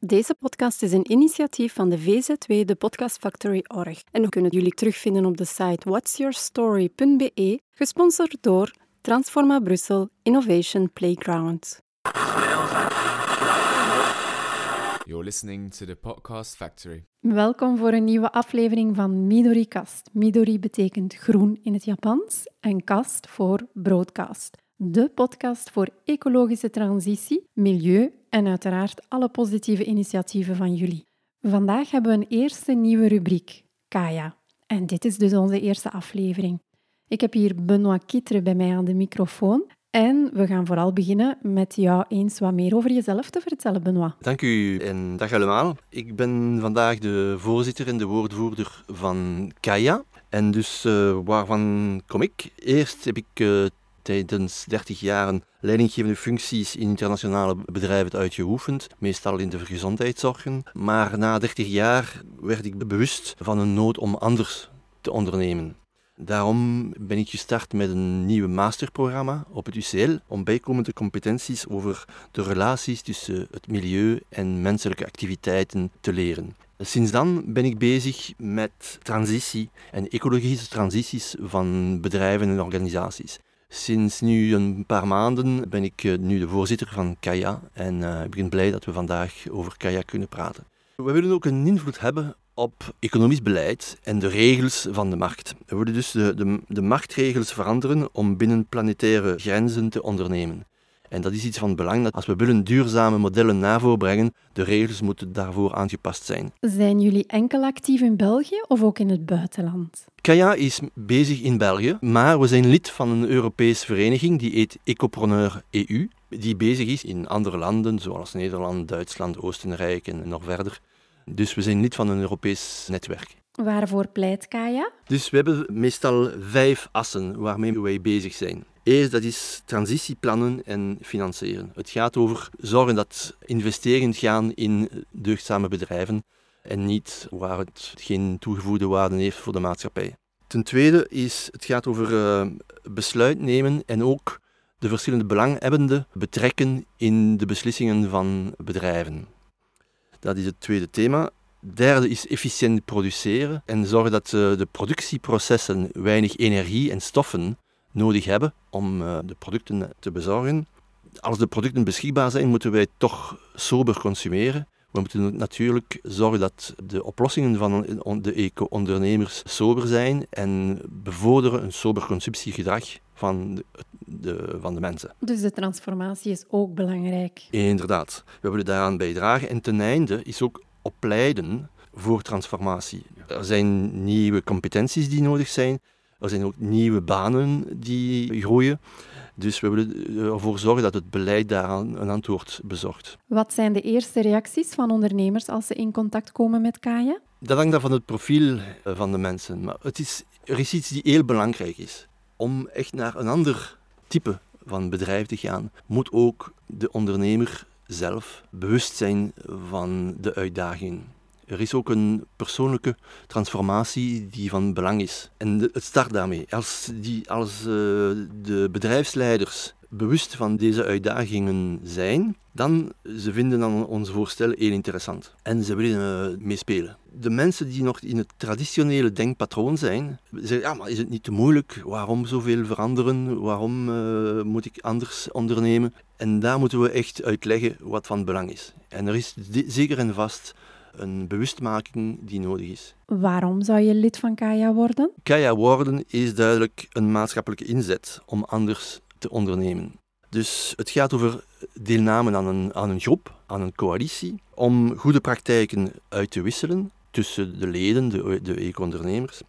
Deze podcast is een initiatief van de VZW, de Podcast Factory Org. En we kunnen jullie terugvinden op de site whatsyourstory.be, gesponsord door Transforma Brussel Innovation Playground. You're listening to the Podcast Factory. Welkom voor een nieuwe aflevering van Midori Kast. Midori betekent groen in het Japans en kast voor broadcast. De podcast voor ecologische transitie, milieu en uiteraard alle positieve initiatieven van jullie. Vandaag hebben we een eerste nieuwe rubriek, Kaya. En dit is dus onze eerste aflevering. Ik heb hier Benoît Kitre bij mij aan de microfoon. En we gaan vooral beginnen met jou eens wat meer over jezelf te vertellen, Benoît. Dank u en dag allemaal. Ik ben vandaag de voorzitter en de woordvoerder van Kaya. En dus uh, waarvan kom ik? Eerst heb ik uh, tijdens 30 jaar leidinggevende functies in internationale bedrijven uitgeoefend, meestal in de gezondheidszorgen. Maar na 30 jaar werd ik bewust van een nood om anders te ondernemen. Daarom ben ik gestart met een nieuw masterprogramma op het UCL om bijkomende competenties over de relaties tussen het milieu en menselijke activiteiten te leren. Sinds dan ben ik bezig met transitie en ecologische transities van bedrijven en organisaties. Sinds nu een paar maanden ben ik eh, nu de voorzitter van Kaya en uh, ik ben blij dat we vandaag over Kaya kunnen praten. We willen ook een invloed hebben op economisch beleid en de regels van de markt. We willen dus de, de, de marktregels veranderen om binnen planetaire grenzen te ondernemen. En dat is iets van belang dat als we willen duurzame modellen naar voren brengen, de regels moeten daarvoor aangepast zijn. Zijn jullie enkel actief in België of ook in het buitenland? Kaya is bezig in België, maar we zijn lid van een Europese vereniging die heet Ecopreneur EU, die bezig is in andere landen zoals Nederland, Duitsland, Oostenrijk en nog verder. Dus we zijn lid van een Europees netwerk. Waarvoor pleit Kaya? Dus we hebben meestal vijf assen waarmee wij bezig zijn. Eerst, dat is transitieplannen en financieren. Het gaat over zorgen dat investeringen gaan in deugdzame bedrijven en niet waar het geen toegevoegde waarde heeft voor de maatschappij. Ten tweede is, het gaat over uh, besluit nemen en ook de verschillende belanghebbenden betrekken in de beslissingen van bedrijven. Dat is het tweede thema. Derde is efficiënt produceren en zorgen dat uh, de productieprocessen weinig energie en stoffen nodig hebben om uh, de producten te bezorgen. Als de producten beschikbaar zijn, moeten wij toch sober consumeren. We moeten natuurlijk zorgen dat de oplossingen van de eco-ondernemers sober zijn en bevorderen een sober consumptiegedrag van de, de, van de mensen. Dus de transformatie is ook belangrijk. Inderdaad, we willen daaraan bijdragen. En ten einde is ook opleiden voor transformatie. Er zijn nieuwe competenties die nodig zijn. Er zijn ook nieuwe banen die groeien. Dus we willen ervoor zorgen dat het beleid daaraan een antwoord bezorgt. Wat zijn de eerste reacties van ondernemers als ze in contact komen met Kaya? Dat hangt af van het profiel eh, van de mensen. Maar het is, er is iets die heel belangrijk is. Om echt naar een ander type van bedrijf te gaan, moet ook de ondernemer zelf bewust zijn van de uitdaging. Er is ook een persoonlijke transformatie die van belang is. En het start daarmee. Als, die, als uh, de bedrijfsleiders bewust van deze uitdagingen zijn, dan ze vinden dan ons voorstel heel interessant. En ze willen uh, meespelen. De mensen die nog in het traditionele denkpatroon zijn, zeggen, ja, maar is het niet te moeilijk? Waarom zoveel veranderen? Waarom uh, moet ik anders ondernemen? En daar moeten we echt uitleggen wat van belang is. En er is zeker en vast een bewustmaking die nodig is. Waarom zou je lid van Kaya worden? Kaya worden is duidelijk een maatschappelijke inzet om anders te ondernemen. Dus het gaat over deelname aan een, aan een groep, aan een coalitie, om goede praktijken uit te wisselen tussen de leden, de, de eco-ondernemers.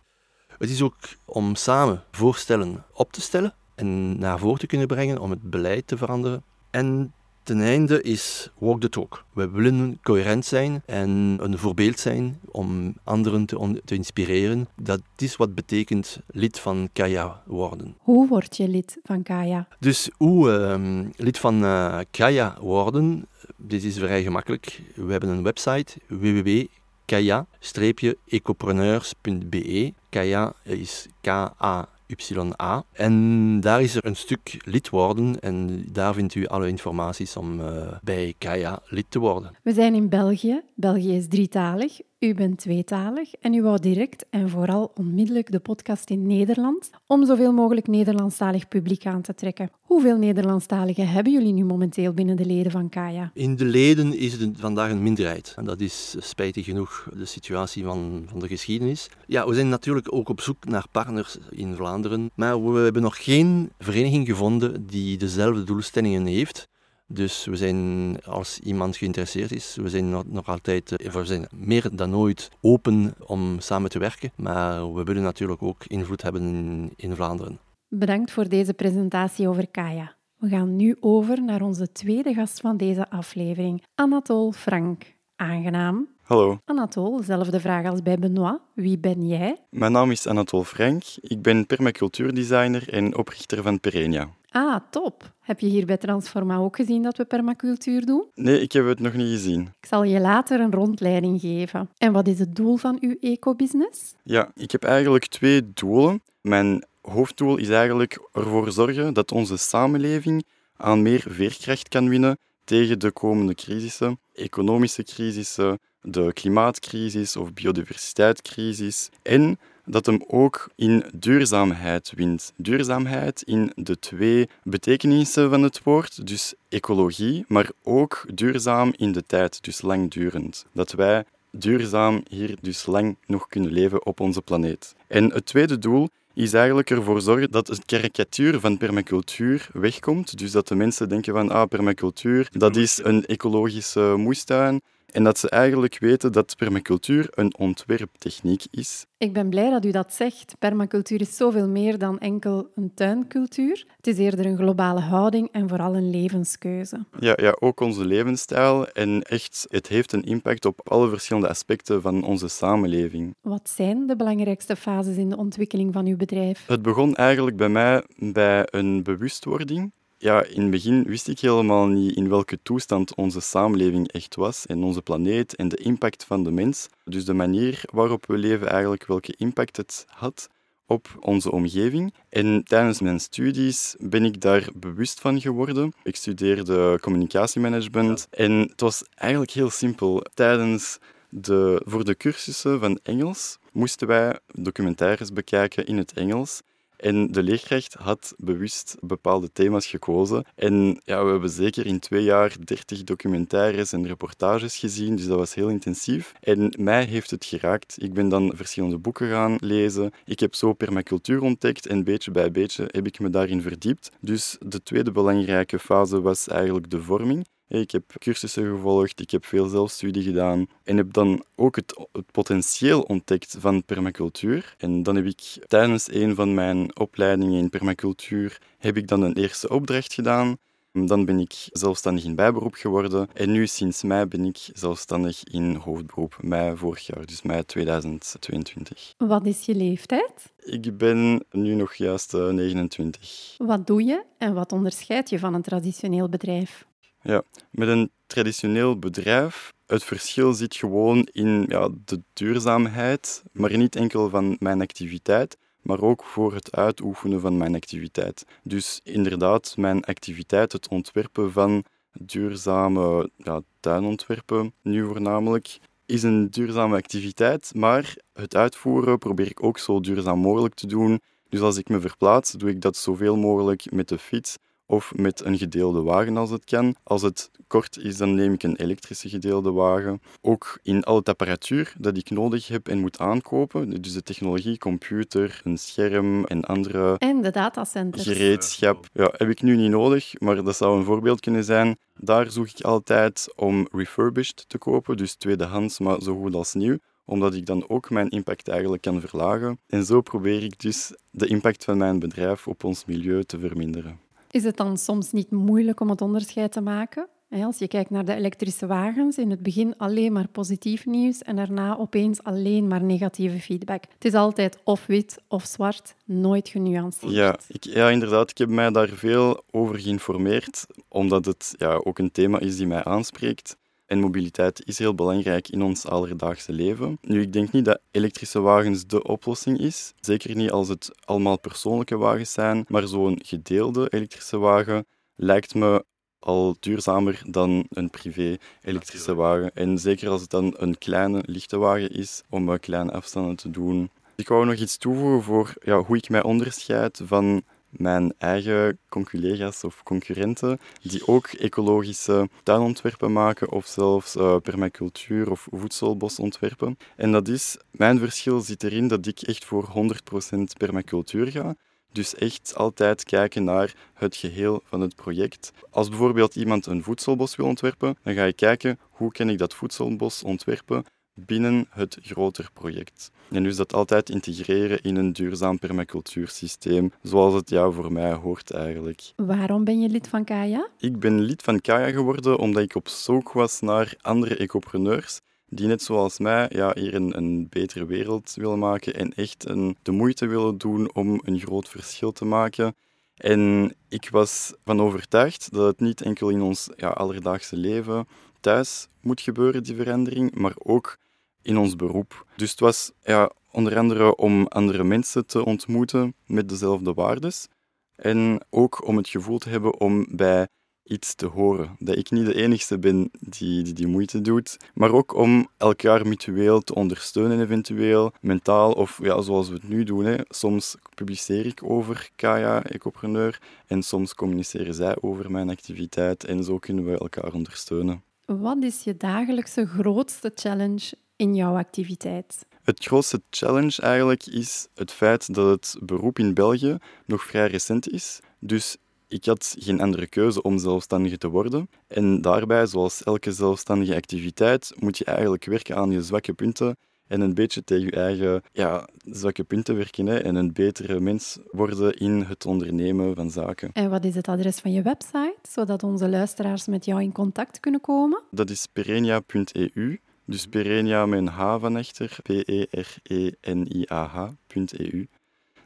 Het is ook om samen voorstellen op te stellen en naar voren te kunnen brengen om het beleid te veranderen. En ten einde is walk the talk. We willen coherent zijn en een voorbeeld zijn om anderen te, te inspireren. Dat is wat betekent lid van Kaya worden. Hoe word je lid van Kaya? Dus hoe uh, lid van uh, Kaya worden? Dit is vrij gemakkelijk. We hebben een website www.kaya-ecopreneurs.be. Kaya is K-A YA. En daar is er een stuk lid worden en daar vindt u alle informaties om uh, bij Kaya lid te worden. We zijn in België. België is drietalig. U bent tweetalig en u wou direct en vooral onmiddellijk de podcast in Nederland om zoveel mogelijk Nederlandstalig publiek aan te trekken. Hoeveel Nederlandstaligen hebben jullie nu momenteel binnen de leden van Kaya? In de leden is het vandaag een minderheid. En dat is spijtig genoeg de situatie van, van de geschiedenis. Ja, we zijn natuurlijk ook op zoek naar partners in Vlaanderen, maar we hebben nog geen vereniging gevonden die dezelfde doelstellingen heeft. Dus we zijn, als iemand geïnteresseerd is, we zijn nog, altijd, eh, we zijn meer dan ooit open om samen te werken. Maar we willen natuurlijk ook invloed hebben in, in Vlaanderen. Bedankt voor deze presentatie over Kaya. We gaan nu over naar onze tweede gast van deze aflevering, Anatole Frank. Aangenaam. Hallo. Anatole, dezelfde vraag als bij Benoit. Wie ben jij? Mijn naam is Anatole Frank. Ik ben permacultuurdesigner en oprichter van Perenia. Ah, top. Heb je hier bij Transforma ook gezien dat we permacultuur doen? Nee, ik heb het nog niet gezien. Ik zal je later een rondleiding geven. En wat is het doel van uw eco-business? Ja, ik heb eigenlijk twee doelen. Mijn hoofddoel is eigenlijk ervoor zorgen dat onze samenleving aan meer veerkracht kan winnen tegen de komende crisissen, economische crisissen, de klimaatcrisis of biodiversiteitscrisis. En dat hem ook in duurzaamheid wint. Duurzaamheid in de twee betekenissen van het woord, dus ecologie, maar ook duurzaam in de tijd, dus langdurend. Dat wij duurzaam hier dus lang nog kunnen leven op onze planeet. En het tweede doel is eigenlijk ervoor zorgen dat het karikatuur van permacultuur wegkomt. Dus dat de mensen denken van ah, permacultuur, dat is een ecologische moestuin. En dat ze eigenlijk weten dat permacultuur een ontwerptechniek is. Ik ben blij dat u dat zegt. Permacultuur is zoveel meer dan enkel een tuincultuur. Het is eerder een globale houding en vooral een levenskeuze. Ja, ja ook onze levensstijl. En echt, het heeft een impact op alle verschillende aspecten van onze samenleving. Wat zijn de belangrijkste fases in de ontwikkeling van uw bedrijf? Het begon eigenlijk bij mij bij een bewustwording ja, in het begin wist ik helemaal niet in welke toestand onze samenleving echt was en onze planeet en de impact van de mens. Dus de manier waarop we leven eigenlijk, welke impact het had op onze omgeving. En tijdens mijn studies ben ik daar bewust van geworden. Ik studeerde communicatiemanagement en het was eigenlijk heel simpel. Tijdens de, voor de cursussen van Engels moesten wij documentaires bekijken in het Engels. En de leerkracht had bewust bepaalde thema's gekozen. En ja, we hebben zeker in twee jaar dertig documentaires en reportages gezien, dus dat was heel intensief. En mij heeft het geraakt. Ik ben dan verschillende boeken gaan lezen. Ik heb zo permacultuur ontdekt en beetje bij beetje heb ik me daarin verdiept. Dus de tweede belangrijke fase was eigenlijk de vorming. Ik heb cursussen gevolgd, ik heb veel zelfstudie gedaan en heb dan ook het, het, potentieel ontdekt van permacultuur. En dan heb ik tijdens een van mijn opleidingen in permacultuur heb ik dan een eerste opdracht gedaan. Dan ben ik zelfstandig in bijberoep geworden en nu sinds mei ben ik zelfstandig in hoofdberoep, mei vorig jaar, dus mei 2022. Wat is je leeftijd? Ik ben nu nog juist 29. Eh, wat doe je en wat onderscheidt je van een traditioneel bedrijf? Ja, met een traditioneel bedrijf, het verschil zit gewoon in ja, de duurzaamheid, maar niet enkel van mijn activiteit, maar ook voor het uitoefenen van mijn activiteit. Dus inderdaad, mijn activiteit, het ontwerpen van duurzame ja, tuinontwerpen, nu voornamelijk, is een duurzame activiteit, maar het uitvoeren probeer ik ook zo duurzaam mogelijk te doen. Dus als ik me verplaats, doe ik dat zoveel mogelijk met de fiets of met een gedeelde wagen als het kan. Als het kort is, dan neem ik een elektrische gedeelde wagen. Ook in al het apparatuur dat ik nodig heb en moet aankopen, dus de technologie, computer, een scherm en andere en de datacenters. gereedschap, ja, heb ik nu niet nodig, maar dat zou een voorbeeld kunnen zijn. Daar zoek ik altijd om refurbished te kopen, dus tweedehands, maar zo goed als nieuw omdat ik dan ook mijn impact eigenlijk kan verlagen. En zo probeer ik dus de impact van mijn bedrijf op ons milieu te verminderen. Is het dan soms niet moeilijk om het onderscheid te maken? Als je kijkt naar de elektrische wagens, in het begin alleen maar positief nieuws en daarna opeens alleen maar negatieve feedback. Het is altijd of wit of zwart, nooit genuanceerd. Ja, ik, ja inderdaad. Ik heb mij daar veel over geïnformeerd, omdat het ja, ook een thema is die mij aanspreekt. En mobiliteit is heel belangrijk in ons alledaagse leven. Nu, ik denk niet dat elektrische wagens de oplossing is. Zeker niet als het allemaal persoonlijke wagens zijn, maar zo'n gedeelde elektrische wagen lijkt me al duurzamer dan een privé elektrische wagen. En zeker als het dan een kleine, lichte wagen is om kleine afstanden te doen. Ik wou nog iets toevoegen voor ja, hoe ik mij onderscheid van mijn eigen collega's of concurrenten die ook ecologische tuinontwerpen maken of zelfs uh, permacultuur of voedselbosontwerpen. En dat is, mijn verschil zit erin dat ik echt voor 100% permacultuur ga. Dus echt altijd kijken naar het geheel van het project. Als bijvoorbeeld iemand een voedselbos wil ontwerpen, dan ga je kijken hoe kan ik dat voedselbos ontwerpen binnen het groter project. En dus dat altijd integreren in een duurzaam permacultuursysteem, zoals het ja voor mij hoort eigenlijk. Waarom ben je lid van Kaya? Ik ben lid van Kaya geworden omdat ik op zoek was naar andere ecopreneurs die net zoals mij ja, hier een, een betere wereld willen maken en echt een, de moeite willen doen om een groot verschil te maken. En ik was van overtuigd dat het niet enkel in ons ja, alledaagse leven thuis moet gebeuren, die verandering, maar ook in ons beroep. Dus het was ja, onder andere om andere mensen te ontmoeten met dezelfde waardes. En ook om het gevoel te hebben om bij iets te horen. Dat ik niet de enige ben die, die die moeite doet, maar ook om elkaar mutueel te ondersteunen, eventueel mentaal of ja, zoals we het nu doen. Hè. Soms publiceer ik over Kaya, ecopreneur, en soms communiceren zij over mijn activiteit en zo kunnen we elkaar ondersteunen. Wat is je dagelijkse grootste challenge in jouw activiteit? Het grootste challenge eigenlijk is het feit dat het beroep in België nog vrij recent is. Dus ik had geen andere keuze om zelfstandige te worden. En daarbij, zoals elke zelfstandige activiteit, moet je eigenlijk werken aan je zwakke punten en een beetje tegen je eigen ja, zwakke punten werken hè, en een betere mens worden in het ondernemen van zaken. En wat is het adres van je website, zodat onze luisteraars met jou in contact kunnen komen? Dat is perenia.eu. Dus Perenia met een H van echter, P-E-R-E-N-I-A-H.eu.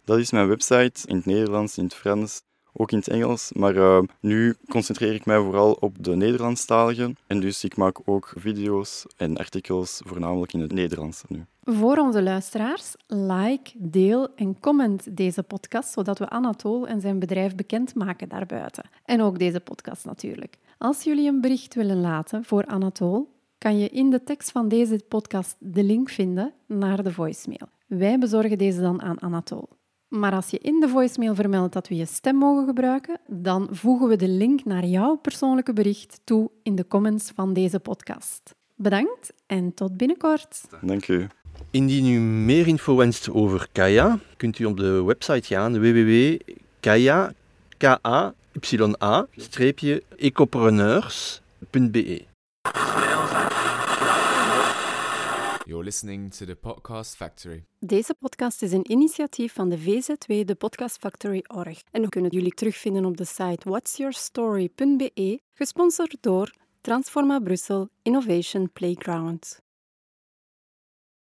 Dat is mijn website in het Nederlands, in het Frans, ook in het Engels. Maar uh, nu concentreer ik mij vooral op de Nederlandstalige. En dus ik maak ook video's en artikels, voornamelijk in het Nederlands nu. Voor onze luisteraars, like, deel en comment deze podcast, zodat we Anatol en zijn bedrijf bekendmaken daarbuiten. En ook deze podcast natuurlijk. Als jullie een bericht willen laten voor Anatol, kan je in de tekst van deze podcast de link vinden naar de voicemail. Wij bezorgen deze dan aan Anatol. Maar als je in de voicemail vermeldt dat we je stem mogen gebruiken, dan voegen we de link naar jouw persoonlijke bericht toe in de comments van deze podcast. Bedankt en tot binnenkort. Dank u. Indien u meer info wenst over Kaya, kunt u op de website gaan www.kaya-ecopreneurs.be. You're listening to the Podcast Factory. Deze podcast is een initiatief van de VZW, de Podcast Factory Org. En we kunnen jullie terugvinden op de site whatsyourstory.be, gesponsord door Transforma Brussel Innovation Playground.